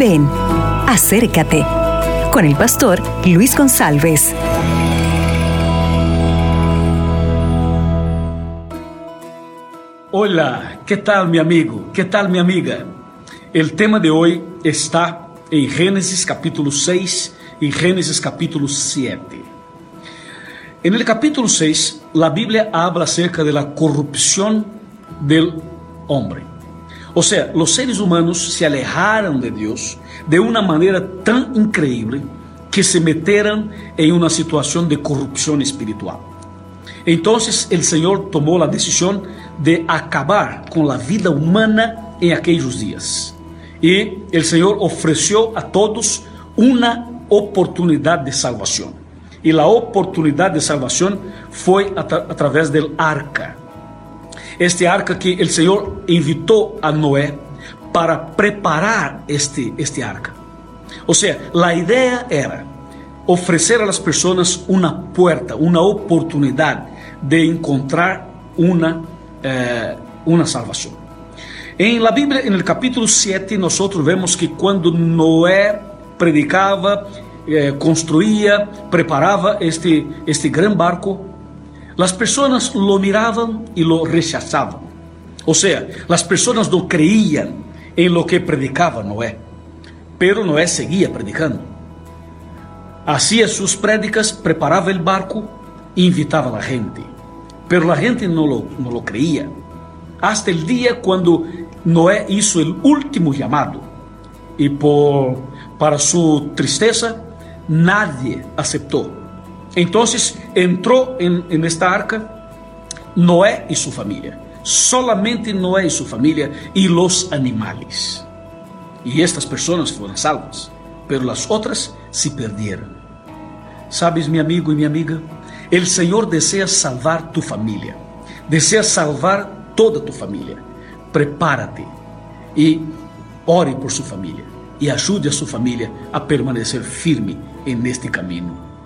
Ven, acércate con el pastor Luis González. Hola, ¿qué tal mi amigo? ¿Qué tal mi amiga? El tema de hoy está en Génesis capítulo 6 y Génesis capítulo 7. En el capítulo 6, la Biblia habla acerca de la corrupción del hombre. O sea, los seres humanos se alejaron de Dios de una manera tan increíble que se metieron en una situación de corrupción espiritual. Entonces el Señor tomó la decisión de acabar con la vida humana en aquellos días. Y el Señor ofreció a todos una oportunidad de salvación. Y la oportunidad de salvación fue a, tra a través del arca. Este arca que el Señor invitó a Noé para preparar este, este arca. O sea, la idea era ofrecer a las personas una puerta, una oportunidad de encontrar una, eh, una salvación. En la Biblia, en el capítulo 7, nosotros vemos que cuando Noé predicaba, eh, construía, preparaba este, este gran barco, las personas lo miraban y lo rechazaban. O sea, las personas no creían en lo que predicaba Noé, pero Noé seguía predicando. Hacía sus prédicas, preparaba el barco e invitaba a la gente, pero la gente no lo, no lo creía. Hasta el día cuando Noé hizo el último llamado y por, para su tristeza nadie aceptó entonces entró en, en esta arca Noé y su familia. Solamente Noé y su familia y los animales. Y estas personas fueron salvas, pero las otras se perdieron. Sabes, mi amigo y mi amiga, el Señor desea salvar tu familia, desea salvar toda tu familia. Prepárate y ore por su familia y ayude a su familia a permanecer firme en este camino.